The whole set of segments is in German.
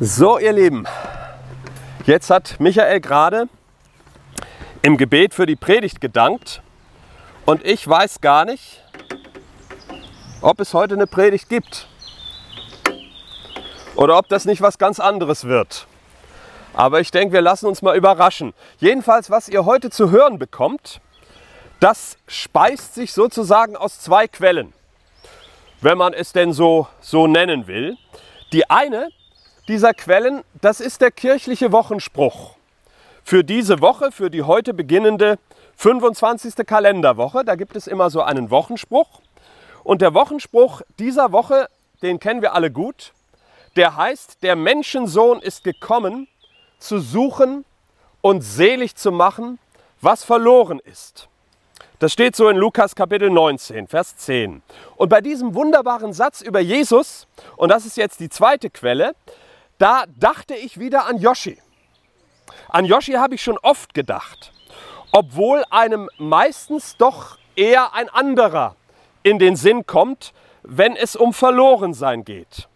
So, ihr Lieben, jetzt hat Michael gerade im Gebet für die Predigt gedankt und ich weiß gar nicht, ob es heute eine Predigt gibt oder ob das nicht was ganz anderes wird. Aber ich denke, wir lassen uns mal überraschen. Jedenfalls, was ihr heute zu hören bekommt, das speist sich sozusagen aus zwei Quellen, wenn man es denn so, so nennen will. Die eine dieser Quellen, das ist der kirchliche Wochenspruch. Für diese Woche, für die heute beginnende 25. Kalenderwoche, da gibt es immer so einen Wochenspruch. Und der Wochenspruch dieser Woche, den kennen wir alle gut, der heißt, der Menschensohn ist gekommen, zu suchen und selig zu machen, was verloren ist. Das steht so in Lukas Kapitel 19, Vers 10. Und bei diesem wunderbaren Satz über Jesus, und das ist jetzt die zweite Quelle, da dachte ich wieder an Yoshi. An Yoshi habe ich schon oft gedacht, obwohl einem meistens doch eher ein anderer in den Sinn kommt, wenn es um Verlorensein geht.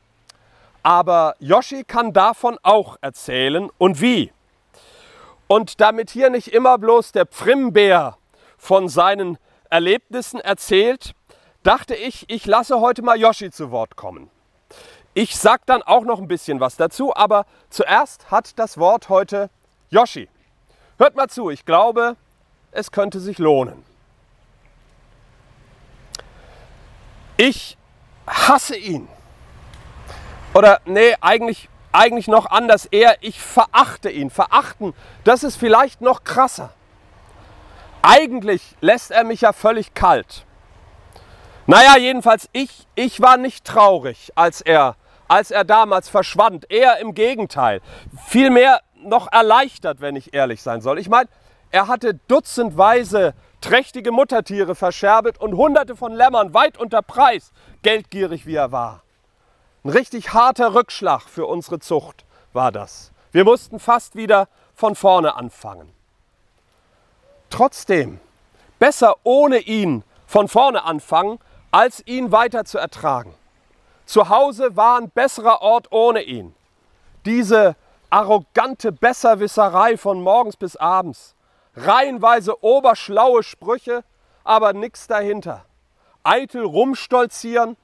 Aber Yoshi kann davon auch erzählen und wie. Und damit hier nicht immer bloß der Pfrimbär von seinen Erlebnissen erzählt, dachte ich, ich lasse heute mal Yoshi zu Wort kommen. Ich sage dann auch noch ein bisschen was dazu, aber zuerst hat das Wort heute Yoshi. Hört mal zu, ich glaube, es könnte sich lohnen. Ich hasse ihn. Oder nee, eigentlich, eigentlich noch anders eher, ich verachte ihn. Verachten, das ist vielleicht noch krasser. Eigentlich lässt er mich ja völlig kalt. Naja, jedenfalls, ich, ich war nicht traurig, als er als er damals verschwand. Eher im Gegenteil. Vielmehr noch erleichtert, wenn ich ehrlich sein soll. Ich meine, er hatte dutzendweise trächtige Muttertiere verscherbelt und hunderte von Lämmern weit unter Preis, geldgierig wie er war. Ein richtig harter Rückschlag für unsere Zucht war das. Wir mussten fast wieder von vorne anfangen. Trotzdem, besser ohne ihn von vorne anfangen, als ihn weiter zu ertragen. Zu Hause war ein besserer Ort ohne ihn. Diese arrogante Besserwisserei von morgens bis abends. Reihenweise oberschlaue Sprüche, aber nichts dahinter. Eitel rumstolzieren,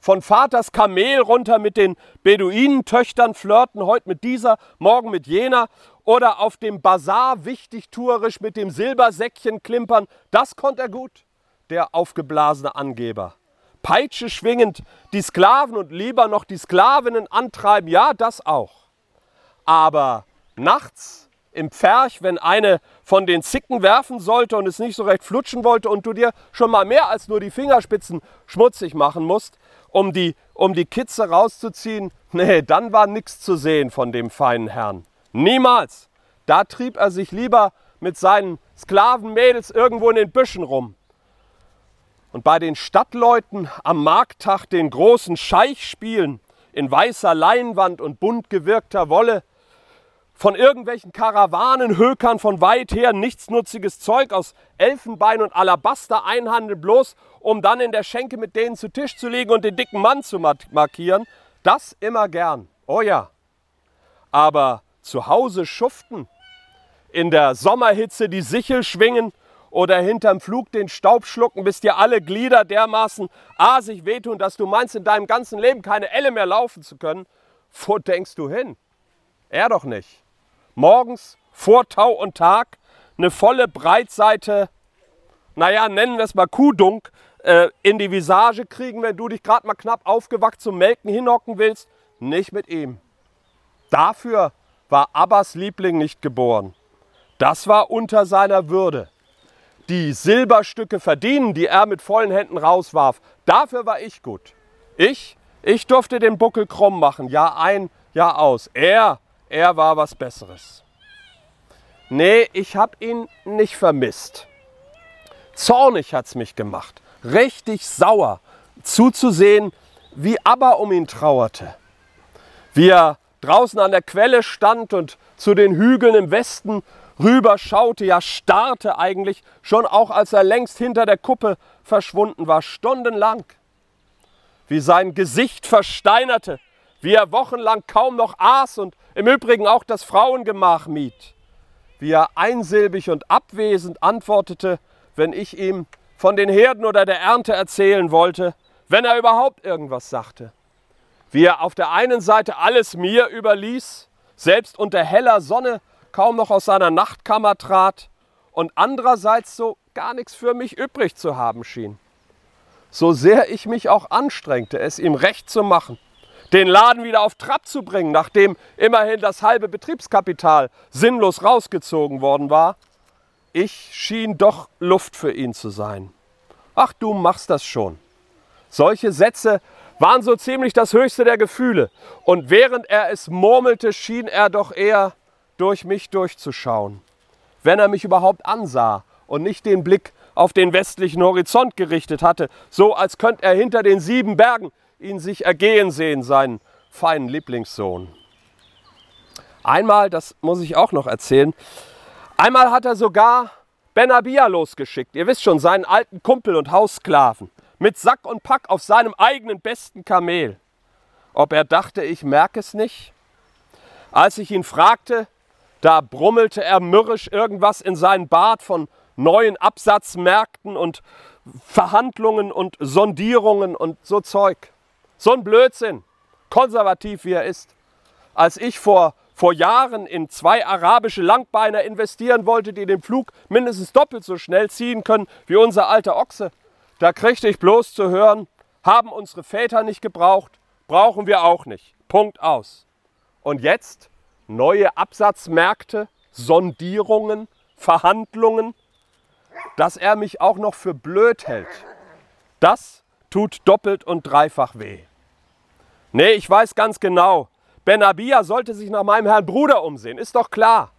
von Vaters Kamel runter mit den Beduinentöchtern flirten, heute mit dieser, morgen mit jener oder auf dem Bazar wichtigtuerisch mit dem Silbersäckchen klimpern, das konnte er gut, der aufgeblasene Angeber. Peitsche schwingend die Sklaven und lieber noch die Sklavinnen antreiben, ja, das auch. Aber nachts im Pferch, wenn eine von den Zicken werfen sollte und es nicht so recht flutschen wollte und du dir schon mal mehr als nur die Fingerspitzen schmutzig machen musst, um die, um die Kitze rauszuziehen, nee, dann war nichts zu sehen von dem feinen Herrn. Niemals. Da trieb er sich lieber mit seinen Sklavenmädels irgendwo in den Büschen rum. Und bei den Stadtleuten am Markttag den großen Scheich spielen, in weißer Leinwand und bunt gewirkter Wolle, von irgendwelchen Karawanenhökern von weit her nichtsnutziges Zeug aus Elfenbein und Alabaster einhandeln, bloß um dann in der Schenke mit denen zu Tisch zu legen und den dicken Mann zu markieren, das immer gern. Oh ja. Aber zu Hause schuften, in der Sommerhitze die Sichel schwingen oder hinterm Flug den Staub schlucken, bis dir alle Glieder dermaßen asig wehtun, dass du meinst, in deinem ganzen Leben keine Elle mehr laufen zu können. Wo denkst du hin? Er doch nicht. Morgens vor Tau und Tag eine volle Breitseite, naja, nennen wir es mal Kuhdunk, äh, in die Visage kriegen, wenn du dich gerade mal knapp aufgewacht zum Melken hinhocken willst. Nicht mit ihm. Dafür war Abbas Liebling nicht geboren. Das war unter seiner Würde die Silberstücke verdienen, die er mit vollen Händen rauswarf. Dafür war ich gut. Ich, ich durfte den Buckel krumm machen, Jahr ein, Jahr aus. Er, er war was Besseres. Nee, ich habe ihn nicht vermisst. Zornig hat es mich gemacht, richtig sauer zuzusehen, wie Abba um ihn trauerte. Wie er draußen an der Quelle stand und zu den Hügeln im Westen rüberschaute, ja starrte eigentlich, schon auch als er längst hinter der Kuppe verschwunden war, stundenlang. Wie sein Gesicht versteinerte, wie er wochenlang kaum noch aß und im Übrigen auch das Frauengemach mied, wie er einsilbig und abwesend antwortete, wenn ich ihm von den Herden oder der Ernte erzählen wollte, wenn er überhaupt irgendwas sagte, wie er auf der einen Seite alles mir überließ, selbst unter heller Sonne kaum noch aus seiner Nachtkammer trat und andererseits so gar nichts für mich übrig zu haben schien. So sehr ich mich auch anstrengte, es ihm recht zu machen, den Laden wieder auf Trab zu bringen, nachdem immerhin das halbe Betriebskapital sinnlos rausgezogen worden war, ich schien doch Luft für ihn zu sein. Ach, du machst das schon. Solche Sätze waren so ziemlich das höchste der Gefühle, und während er es murmelte, schien er doch eher durch mich durchzuschauen, wenn er mich überhaupt ansah und nicht den Blick auf den westlichen Horizont gerichtet hatte, so als könnte er hinter den sieben Bergen ihn sich ergehen sehen, seinen feinen Lieblingssohn. Einmal, das muss ich auch noch erzählen, einmal hat er sogar Benabia losgeschickt, ihr wisst schon, seinen alten Kumpel und Haussklaven, mit Sack und Pack auf seinem eigenen besten Kamel. Ob er dachte, ich merke es nicht? Als ich ihn fragte, da brummelte er mürrisch irgendwas in seinen Bart von neuen Absatzmärkten und Verhandlungen und Sondierungen und so Zeug. So ein Blödsinn, konservativ wie er ist. Als ich vor, vor Jahren in zwei arabische Langbeiner investieren wollte, die den Flug mindestens doppelt so schnell ziehen können wie unser alter Ochse, da kriegte ich bloß zu hören, haben unsere Väter nicht gebraucht, brauchen wir auch nicht. Punkt aus. Und jetzt neue Absatzmärkte, Sondierungen, Verhandlungen, dass er mich auch noch für blöd hält. Das tut doppelt und dreifach weh. Nee, ich weiß ganz genau, Ben Abia sollte sich nach meinem Herrn Bruder umsehen, ist doch klar.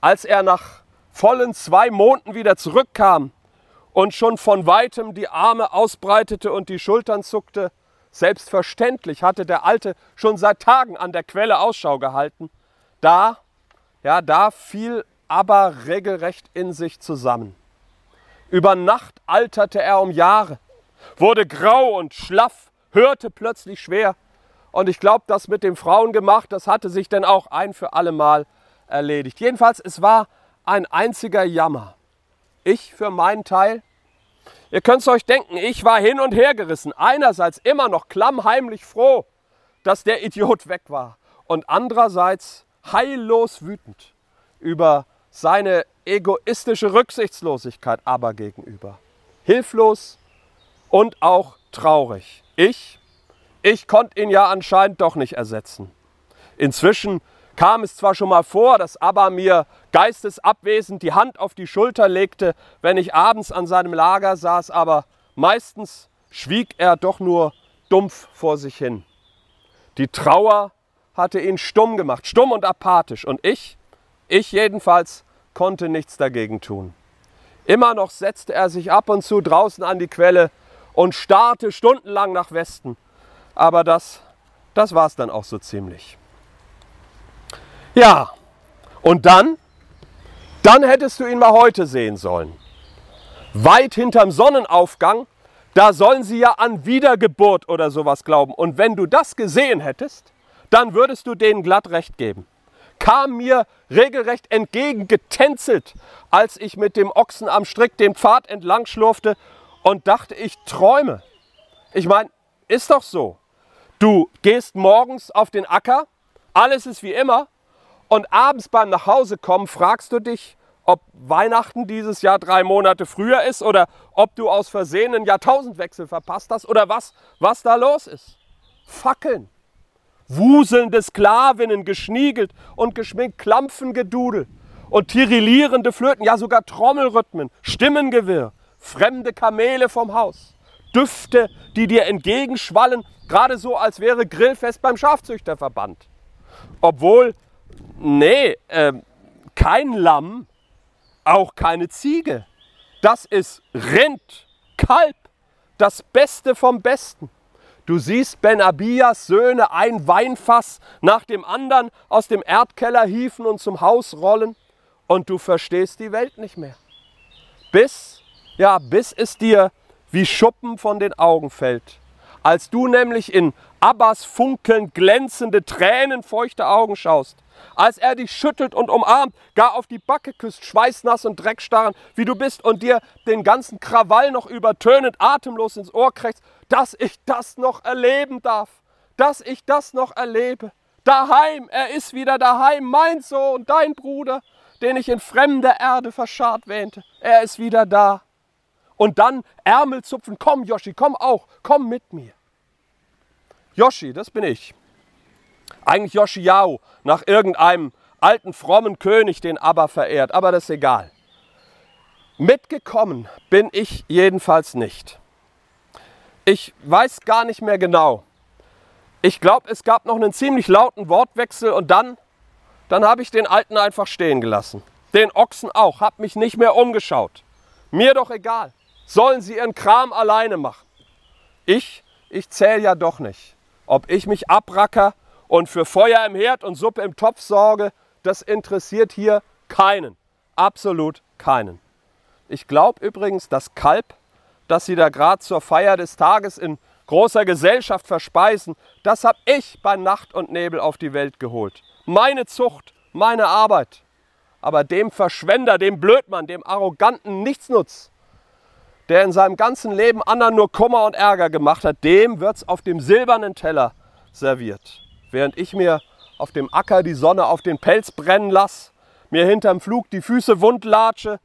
Als er nach vollen zwei Monaten wieder zurückkam und schon von weitem die Arme ausbreitete und die Schultern zuckte, selbstverständlich hatte der Alte schon seit Tagen an der Quelle Ausschau gehalten, da, ja, da fiel aber regelrecht in sich zusammen. Über Nacht alterte er um Jahre, wurde grau und schlaff, hörte plötzlich schwer. Und ich glaube, das mit dem Frauengemacht, das hatte sich dann auch ein für alle Mal erledigt. Jedenfalls, es war ein einziger Jammer. Ich für meinen Teil, ihr könnt es euch denken, ich war hin und her gerissen. Einerseits immer noch klammheimlich froh, dass der Idiot weg war. Und andererseits heillos wütend über seine egoistische Rücksichtslosigkeit aber gegenüber. Hilflos und auch traurig. Ich, ich konnte ihn ja anscheinend doch nicht ersetzen. Inzwischen kam es zwar schon mal vor, dass Abba mir geistesabwesend die Hand auf die Schulter legte, wenn ich abends an seinem Lager saß, aber meistens schwieg er doch nur dumpf vor sich hin. Die Trauer hatte ihn stumm gemacht, stumm und apathisch. Und ich, ich jedenfalls konnte nichts dagegen tun. Immer noch setzte er sich ab und zu draußen an die Quelle und starrte stundenlang nach Westen. Aber das, das war es dann auch so ziemlich. Ja, und dann, dann hättest du ihn mal heute sehen sollen. Weit hinterm Sonnenaufgang, da sollen sie ja an Wiedergeburt oder sowas glauben. Und wenn du das gesehen hättest, dann würdest du denen glatt recht geben kam mir regelrecht entgegengetänzelt, als ich mit dem Ochsen am Strick den Pfad entlang schlurfte und dachte, ich träume. Ich meine, ist doch so. Du gehst morgens auf den Acker, alles ist wie immer, und abends beim Nachhausekommen fragst du dich, ob Weihnachten dieses Jahr drei Monate früher ist oder ob du aus Versehen einen Jahrtausendwechsel verpasst hast oder was, was da los ist. Fackeln, wuselnde Sklavinnen, geschniegelt und geschminkt, Klampfengedudel und tirillierende Flöten, ja sogar Trommelrhythmen, Stimmengewirr, fremde Kamele vom Haus, Düfte, die dir entgegenschwallen, gerade so, als wäre Grillfest beim Schafzüchterverband. Obwohl, nee, äh, kein Lamm, auch keine Ziege. Das ist Rind, Kalb, das Beste vom Besten. Du siehst Ben Abias Söhne ein Weinfass nach dem anderen aus dem Erdkeller hieven und zum Haus rollen und du verstehst die Welt nicht mehr. Bis, ja, bis es dir wie Schuppen von den Augen fällt, Als du nämlich in Abbas funkelnd glänzende, tränenfeuchte Augen schaust, als er dich schüttelt und umarmt, gar auf die Backe küsst, schweißnass und dreckstarren, wie du bist und dir den ganzen Krawall noch übertönend, atemlos ins Ohr kriegst, dass ich das noch erleben darf, dass ich das noch erlebe. Daheim, er ist wieder daheim, mein Sohn, dein Bruder, den ich in fremder Erde verscharrt wähnte. Er ist wieder da. Und dann Ärmel zupfen, komm Joschi, komm auch, komm mit mir. Joschi, das bin ich. Eigentlich Yoshiao, nach irgendeinem alten frommen König, den Abba verehrt, aber das ist egal. Mitgekommen bin ich jedenfalls nicht. Ich weiß gar nicht mehr genau. Ich glaube, es gab noch einen ziemlich lauten Wortwechsel und dann, dann habe ich den Alten einfach stehen gelassen. Den Ochsen auch, habe mich nicht mehr umgeschaut. Mir doch egal. Sollen sie ihren Kram alleine machen. Ich, ich zähle ja doch nicht. Ob ich mich abracker und für Feuer im Herd und Suppe im Topf sorge, das interessiert hier keinen. Absolut keinen. Ich glaube übrigens, das Kalb, das Sie da gerade zur Feier des Tages in großer Gesellschaft verspeisen, das habe ich bei Nacht und Nebel auf die Welt geholt. Meine Zucht, meine Arbeit. Aber dem Verschwender, dem Blödmann, dem arroganten Nichtsnutz, der in seinem ganzen Leben anderen nur Kummer und Ärger gemacht hat, dem wird es auf dem silbernen Teller serviert während ich mir auf dem Acker die Sonne auf den Pelz brennen lasse, mir hinterm Flug die Füße wund latsche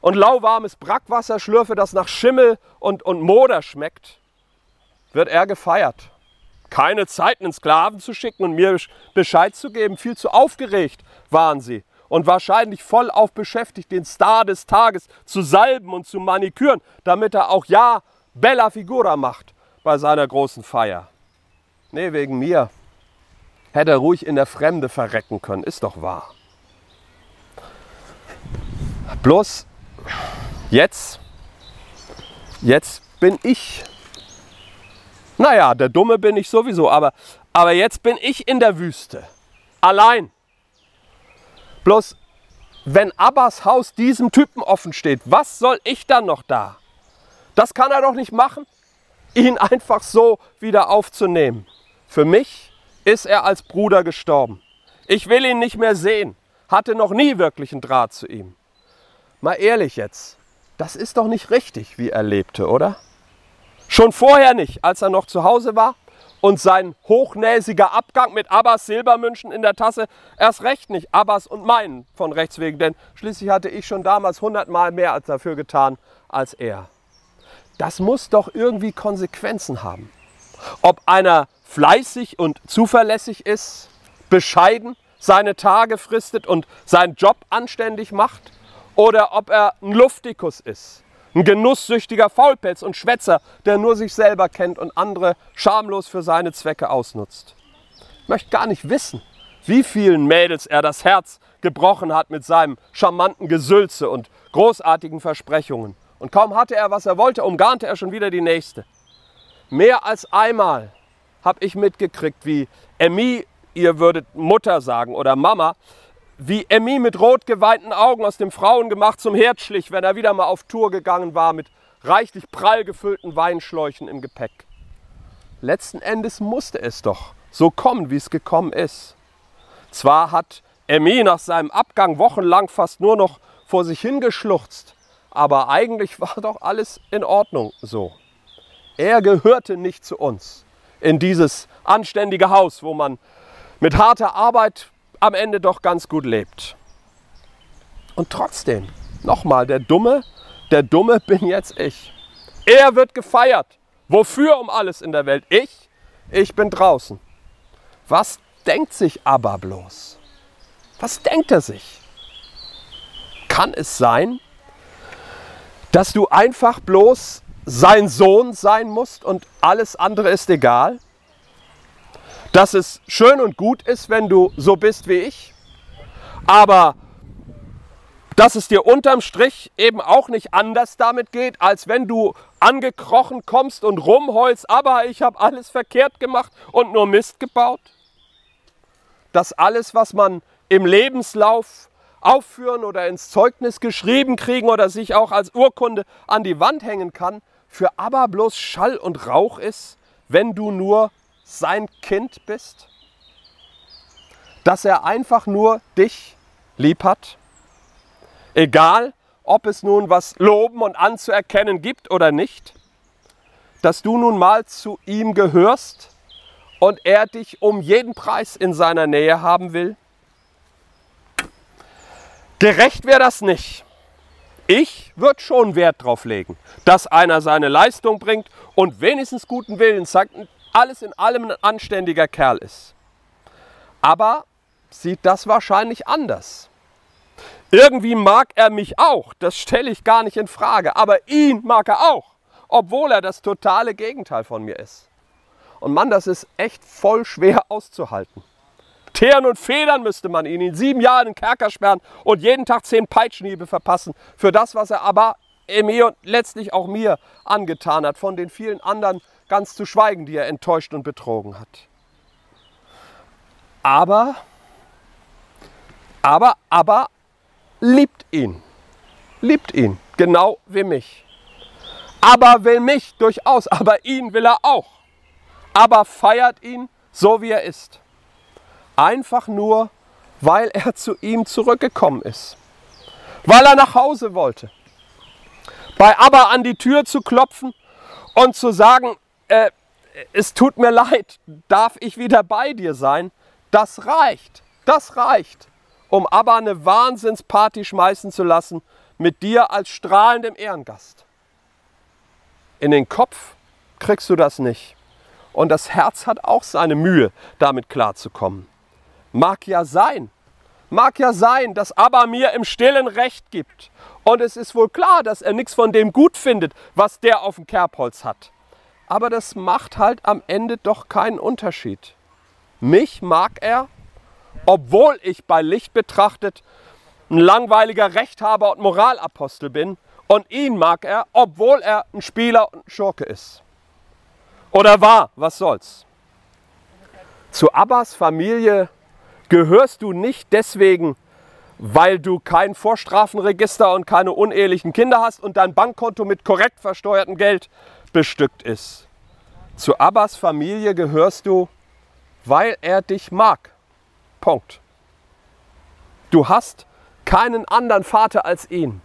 und lauwarmes Brackwasser schlürfe, das nach Schimmel und, und Moder schmeckt, wird er gefeiert. Keine Zeit, einen Sklaven zu schicken und mir Bescheid zu geben, viel zu aufgeregt waren sie und wahrscheinlich voll auf beschäftigt, den Star des Tages zu salben und zu maniküren, damit er auch ja Bella Figura macht bei seiner großen Feier. Nee, wegen mir hätte er ruhig in der Fremde verrecken können. Ist doch wahr. Bloß jetzt, jetzt bin ich. Naja, der Dumme bin ich sowieso, aber, aber jetzt bin ich in der Wüste. Allein. Bloß, wenn Abbas Haus diesem Typen offen steht, was soll ich dann noch da? Das kann er doch nicht machen, ihn einfach so wieder aufzunehmen. Für mich ist er als Bruder gestorben. Ich will ihn nicht mehr sehen, hatte noch nie wirklichen Draht zu ihm. Mal ehrlich jetzt, das ist doch nicht richtig, wie er lebte, oder? Schon vorher nicht, als er noch zu Hause war und sein hochnäsiger Abgang mit Abbas Silbermünchen in der Tasse erst recht nicht Abbas und meinen von rechts wegen, denn schließlich hatte ich schon damals hundertmal mehr dafür getan als er. Das muss doch irgendwie Konsequenzen haben. Ob einer fleißig und zuverlässig ist, bescheiden seine Tage fristet und seinen Job anständig macht, oder ob er ein Luftikus ist, ein genusssüchtiger Faulpelz und Schwätzer, der nur sich selber kennt und andere schamlos für seine Zwecke ausnutzt. Ich möchte gar nicht wissen, wie vielen Mädels er das Herz gebrochen hat mit seinem charmanten Gesülze und großartigen Versprechungen. Und kaum hatte er, was er wollte, umgarnte er schon wieder die nächste. Mehr als einmal habe ich mitgekriegt, wie Emmy, ihr würdet Mutter sagen oder Mama, wie Emmy mit rot geweinten Augen aus dem Frauengemacht zum Herd schlich, wenn er wieder mal auf Tour gegangen war mit reichlich prall gefüllten Weinschläuchen im Gepäck. Letzten Endes musste es doch so kommen, wie es gekommen ist. Zwar hat Emmy nach seinem Abgang wochenlang fast nur noch vor sich hingeschluchzt, aber eigentlich war doch alles in Ordnung so. Er gehörte nicht zu uns in dieses anständige Haus, wo man mit harter Arbeit am Ende doch ganz gut lebt. Und trotzdem, nochmal, der Dumme, der Dumme bin jetzt ich. Er wird gefeiert. Wofür um alles in der Welt? Ich? Ich bin draußen. Was denkt sich aber bloß? Was denkt er sich? Kann es sein, dass du einfach bloß sein Sohn sein musst und alles andere ist egal? Dass es schön und gut ist, wenn du so bist wie ich, aber dass es dir unterm Strich eben auch nicht anders damit geht, als wenn du angekrochen kommst und rumheulst, aber ich habe alles verkehrt gemacht und nur Mist gebaut? Dass alles, was man im Lebenslauf aufführen oder ins Zeugnis geschrieben kriegen oder sich auch als Urkunde an die Wand hängen kann, für aber bloß Schall und Rauch ist, wenn du nur sein Kind bist? Dass er einfach nur dich lieb hat? Egal, ob es nun was loben und anzuerkennen gibt oder nicht? Dass du nun mal zu ihm gehörst und er dich um jeden Preis in seiner Nähe haben will? Gerecht wäre das nicht. Ich würde schon Wert drauf legen, dass einer seine Leistung bringt und wenigstens guten Willen sagt, alles in allem ein anständiger Kerl ist. Aber sieht das wahrscheinlich anders. Irgendwie mag er mich auch, das stelle ich gar nicht in Frage, aber ihn mag er auch, obwohl er das totale Gegenteil von mir ist. Und Mann, das ist echt voll schwer auszuhalten. Teeren und Federn müsste man ihn in sieben Jahren in den Kerker sperren und jeden Tag zehn Peitschenhiebe verpassen für das, was er aber mir und letztlich auch mir angetan hat, von den vielen anderen ganz zu schweigen, die er enttäuscht und betrogen hat. Aber, aber, aber liebt ihn. Liebt ihn, genau wie mich. Aber will mich durchaus, aber ihn will er auch. Aber feiert ihn so, wie er ist. Einfach nur, weil er zu ihm zurückgekommen ist. Weil er nach Hause wollte. Bei Abba an die Tür zu klopfen und zu sagen, äh, es tut mir leid, darf ich wieder bei dir sein? Das reicht. Das reicht, um Abba eine Wahnsinnsparty schmeißen zu lassen mit dir als strahlendem Ehrengast. In den Kopf kriegst du das nicht. Und das Herz hat auch seine Mühe, damit klarzukommen. Mag ja sein. Mag ja sein, dass Abba mir im stillen Recht gibt. Und es ist wohl klar, dass er nichts von dem gut findet, was der auf dem Kerbholz hat. Aber das macht halt am Ende doch keinen Unterschied. Mich mag er, obwohl ich bei Licht betrachtet ein langweiliger Rechthaber und Moralapostel bin. Und ihn mag er, obwohl er ein Spieler und ein Schurke ist. Oder war, was soll's. Zu Abbas Familie gehörst du nicht deswegen, weil du kein Vorstrafenregister und keine unehelichen Kinder hast und dein Bankkonto mit korrekt versteuertem Geld bestückt ist. Zu Abbas Familie gehörst du, weil er dich mag. Punkt. Du hast keinen anderen Vater als ihn.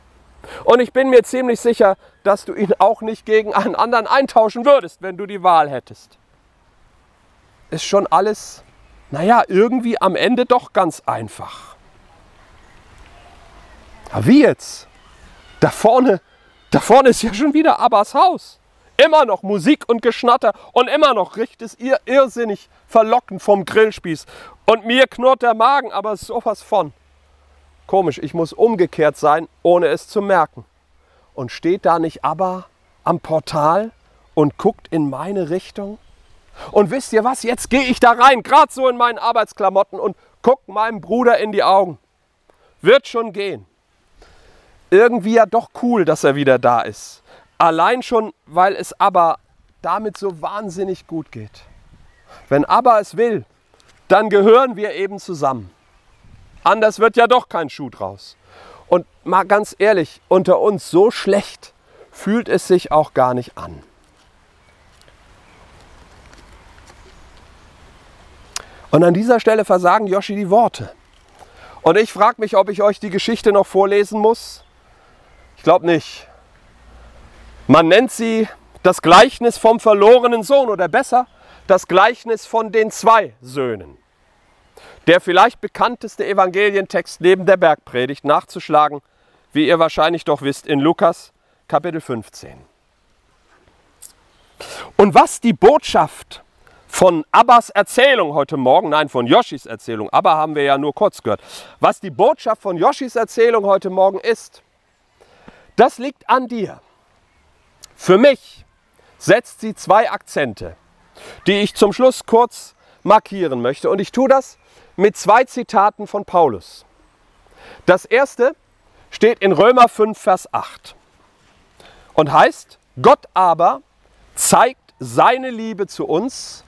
Und ich bin mir ziemlich sicher, dass du ihn auch nicht gegen einen anderen eintauschen würdest, wenn du die Wahl hättest. Ist schon alles naja, irgendwie am Ende doch ganz einfach. Aber wie jetzt? Da vorne, da vorne ist ja schon wieder Abbas Haus. Immer noch Musik und Geschnatter und immer noch riecht es ihr irrsinnig verlockend vom Grillspieß. Und mir knurrt der Magen, aber sowas von. Komisch, ich muss umgekehrt sein, ohne es zu merken. Und steht da nicht Abba am Portal und guckt in meine Richtung? Und wisst ihr was? Jetzt gehe ich da rein, gerade so in meinen Arbeitsklamotten und guck meinem Bruder in die Augen. Wird schon gehen. Irgendwie ja doch cool, dass er wieder da ist. Allein schon, weil es aber damit so wahnsinnig gut geht. Wenn aber es will, dann gehören wir eben zusammen. Anders wird ja doch kein Schuh draus. Und mal ganz ehrlich, unter uns so schlecht fühlt es sich auch gar nicht an. Und an dieser Stelle versagen Yoshi die Worte. Und ich frage mich, ob ich euch die Geschichte noch vorlesen muss. Ich glaube nicht. Man nennt sie das Gleichnis vom verlorenen Sohn oder besser das Gleichnis von den zwei Söhnen. Der vielleicht bekannteste Evangelientext neben der Bergpredigt nachzuschlagen, wie ihr wahrscheinlich doch wisst, in Lukas Kapitel 15. Und was die Botschaft von Abbas Erzählung heute Morgen, nein, von Yoshis Erzählung, Abba haben wir ja nur kurz gehört, was die Botschaft von Yoshis Erzählung heute Morgen ist, das liegt an dir. Für mich setzt sie zwei Akzente, die ich zum Schluss kurz markieren möchte. Und ich tue das mit zwei Zitaten von Paulus. Das erste steht in Römer 5, Vers 8 und heißt, Gott aber zeigt seine Liebe zu uns,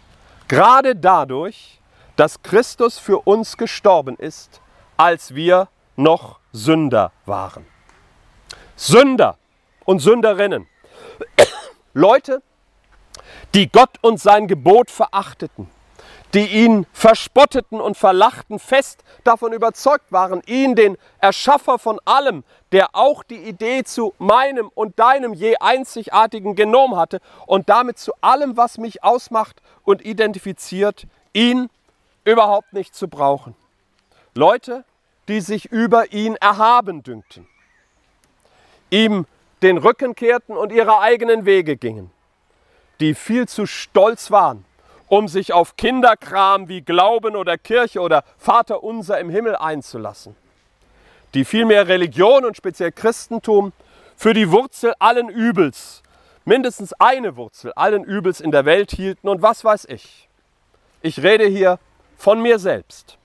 Gerade dadurch, dass Christus für uns gestorben ist, als wir noch Sünder waren. Sünder und Sünderinnen. Leute, die Gott und sein Gebot verachteten, die ihn verspotteten und verlachten, fest davon überzeugt waren, ihn, den Erschaffer von allem, der auch die Idee zu meinem und deinem je einzigartigen Genom hatte und damit zu allem, was mich ausmacht und identifiziert, ihn überhaupt nicht zu brauchen. Leute, die sich über ihn erhaben dünkten, ihm den Rücken kehrten und ihre eigenen Wege gingen, die viel zu stolz waren, um sich auf Kinderkram wie Glauben oder Kirche oder Vater unser im Himmel einzulassen, die vielmehr Religion und speziell Christentum für die Wurzel allen Übels, mindestens eine Wurzel allen Übels in der Welt hielten und was weiß ich. Ich rede hier von mir selbst.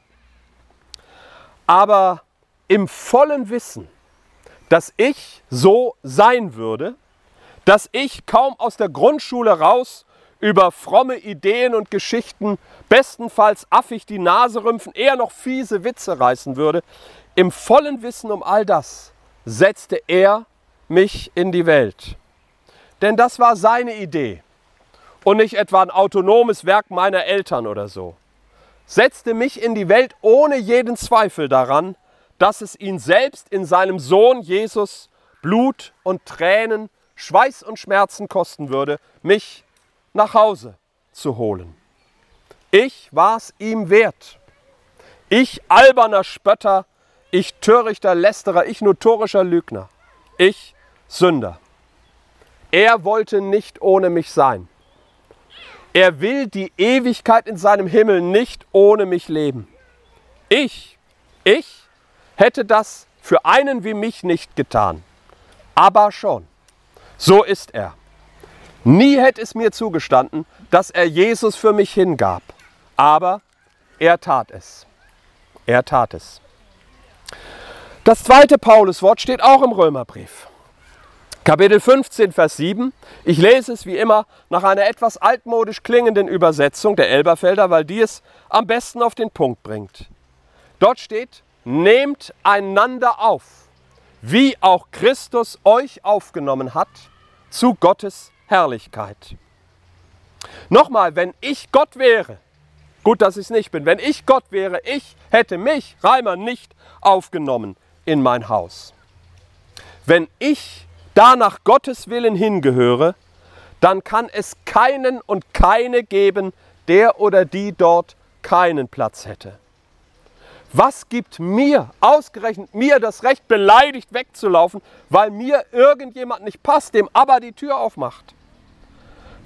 Aber im vollen Wissen, dass ich so sein würde, dass ich kaum aus der Grundschule raus über fromme Ideen und Geschichten, bestenfalls affig die Nase rümpfen, eher noch fiese Witze reißen würde, im vollen Wissen um all das setzte er mich in die Welt. Denn das war seine Idee und nicht etwa ein autonomes Werk meiner Eltern oder so. Setzte mich in die Welt ohne jeden Zweifel daran, dass es ihn selbst in seinem Sohn Jesus Blut und Tränen, Schweiß und Schmerzen kosten würde, mich nach Hause zu holen. Ich war es ihm wert. Ich alberner Spötter, ich törichter Lästerer, ich notorischer Lügner, ich Sünder. Er wollte nicht ohne mich sein. Er will die Ewigkeit in seinem Himmel nicht ohne mich leben. Ich, ich hätte das für einen wie mich nicht getan. Aber schon. So ist er. Nie hätte es mir zugestanden, dass er Jesus für mich hingab. Aber er tat es. Er tat es. Das zweite Pauluswort steht auch im Römerbrief. Kapitel 15, Vers 7. Ich lese es wie immer nach einer etwas altmodisch klingenden Übersetzung der Elberfelder, weil die es am besten auf den Punkt bringt. Dort steht, nehmt einander auf, wie auch Christus euch aufgenommen hat, zu Gottes Herrlichkeit. Nochmal, wenn ich Gott wäre, gut, dass ich es nicht bin, wenn ich Gott wäre, ich hätte mich, Reimer, nicht aufgenommen in mein Haus. Wenn ich da nach Gottes Willen hingehöre, dann kann es keinen und keine geben, der oder die dort keinen Platz hätte. Was gibt mir, ausgerechnet mir, das Recht, beleidigt wegzulaufen, weil mir irgendjemand nicht passt, dem aber die Tür aufmacht?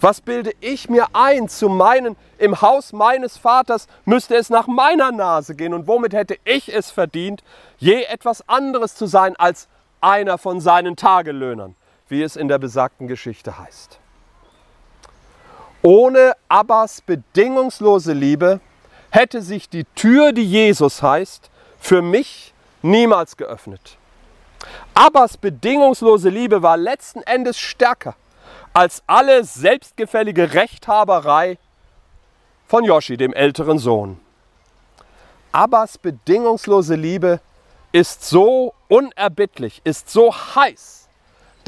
Was bilde ich mir ein zu meinen, im Haus meines Vaters müsste es nach meiner Nase gehen und womit hätte ich es verdient, je etwas anderes zu sein als einer von seinen Tagelöhnern, wie es in der besagten Geschichte heißt. Ohne Abbas bedingungslose Liebe hätte sich die Tür, die Jesus heißt, für mich niemals geöffnet. Abbas bedingungslose Liebe war letzten Endes stärker als alle selbstgefällige Rechthaberei von Joshi, dem älteren Sohn. Abbas bedingungslose Liebe ist so unerbittlich, ist so heiß,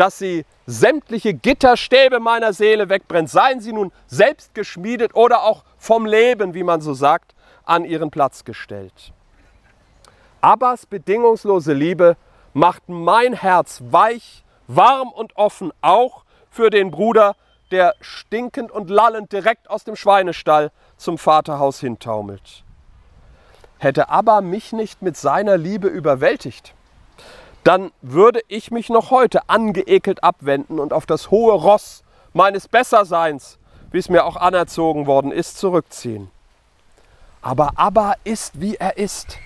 dass sie sämtliche Gitterstäbe meiner Seele wegbrennt, seien sie nun selbst geschmiedet oder auch vom Leben, wie man so sagt, an ihren Platz gestellt. Abbas bedingungslose Liebe macht mein Herz weich, warm und offen, auch für den Bruder, der stinkend und lallend direkt aus dem Schweinestall zum Vaterhaus hintaumelt. Hätte Abba mich nicht mit seiner Liebe überwältigt, dann würde ich mich noch heute angeekelt abwenden und auf das hohe Ross meines Besserseins, wie es mir auch anerzogen worden ist, zurückziehen. Aber Abba ist, wie er ist.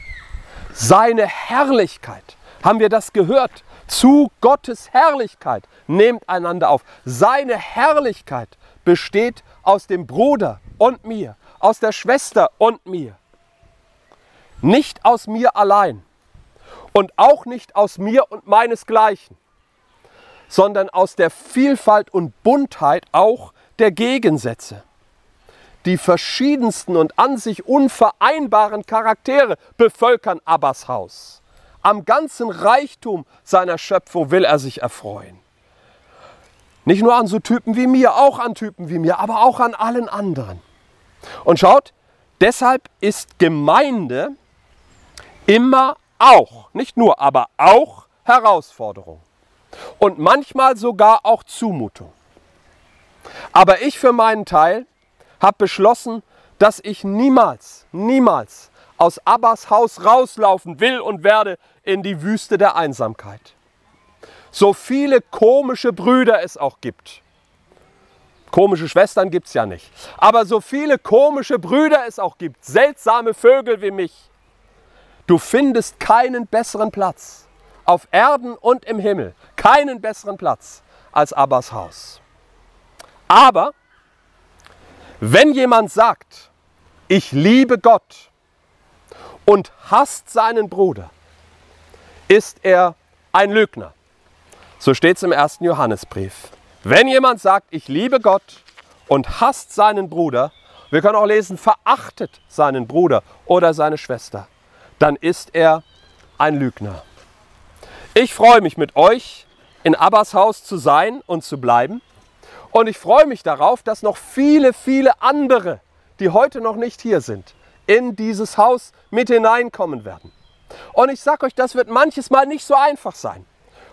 Seine Herrlichkeit, haben wir das gehört? Zu Gottes Herrlichkeit nehmt einander auf. Seine Herrlichkeit besteht aus dem Bruder und mir, aus der Schwester und mir. Nicht aus mir allein und auch nicht aus mir und meinesgleichen, sondern aus der Vielfalt und Buntheit auch der Gegensätze. Die verschiedensten und an sich unvereinbaren Charaktere bevölkern Abbas Haus. Am ganzen Reichtum seiner Schöpfung will er sich erfreuen. Nicht nur an so Typen wie mir, auch an Typen wie mir, aber auch an allen anderen. Und schaut, deshalb ist Gemeinde immer auch, nicht nur, aber auch Herausforderung. Und manchmal sogar auch Zumutung. Aber ich für meinen Teil habe beschlossen, dass ich niemals, niemals aus Abbas Haus rauslaufen will und werde in die Wüste der Einsamkeit. So viele komische Brüder es auch gibt. Komische Schwestern gibt es ja nicht. Aber so viele komische Brüder es auch gibt, seltsame Vögel wie mich, du findest keinen besseren Platz auf Erden und im Himmel, keinen besseren Platz als Abbas Haus. Aber wenn jemand sagt, ich liebe Gott und hasst seinen Bruder, ist er ein Lügner. So steht es im ersten Johannesbrief. Wenn jemand sagt, ich liebe Gott und hasst seinen Bruder, wir können auch lesen, verachtet seinen Bruder oder seine Schwester, dann ist er ein Lügner. Ich freue mich mit euch in Abbas Haus zu sein und zu bleiben. Und ich freue mich darauf, dass noch viele, viele andere, die heute noch nicht hier sind, in dieses Haus mit hineinkommen werden. Und ich sage euch, das wird manches Mal nicht so einfach sein.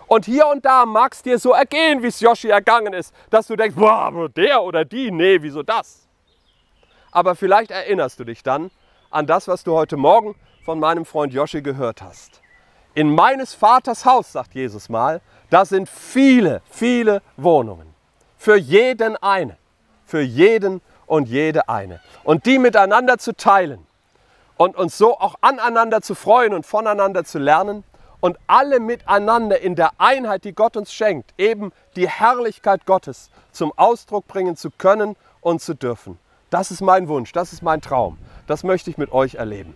Und hier und da mag es dir so ergehen, wie es Joshi ergangen ist, dass du denkst, boah, der oder die, nee, wieso das? Aber vielleicht erinnerst du dich dann an das, was du heute Morgen von meinem Freund Joshi gehört hast. In meines Vaters Haus, sagt Jesus mal, da sind viele, viele Wohnungen. Für jeden eine. Für jeden und jede eine. Und die miteinander zu teilen und uns so auch aneinander zu freuen und voneinander zu lernen und alle miteinander in der Einheit, die Gott uns schenkt, eben die Herrlichkeit Gottes zum Ausdruck bringen zu können und zu dürfen. Das ist mein Wunsch, das ist mein Traum. Das möchte ich mit euch erleben.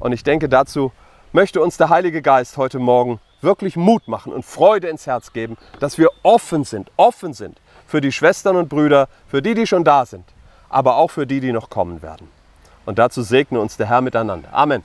Und ich denke, dazu möchte uns der Heilige Geist heute Morgen wirklich Mut machen und Freude ins Herz geben, dass wir offen sind, offen sind für die Schwestern und Brüder, für die, die schon da sind, aber auch für die, die noch kommen werden. Und dazu segne uns der Herr miteinander. Amen.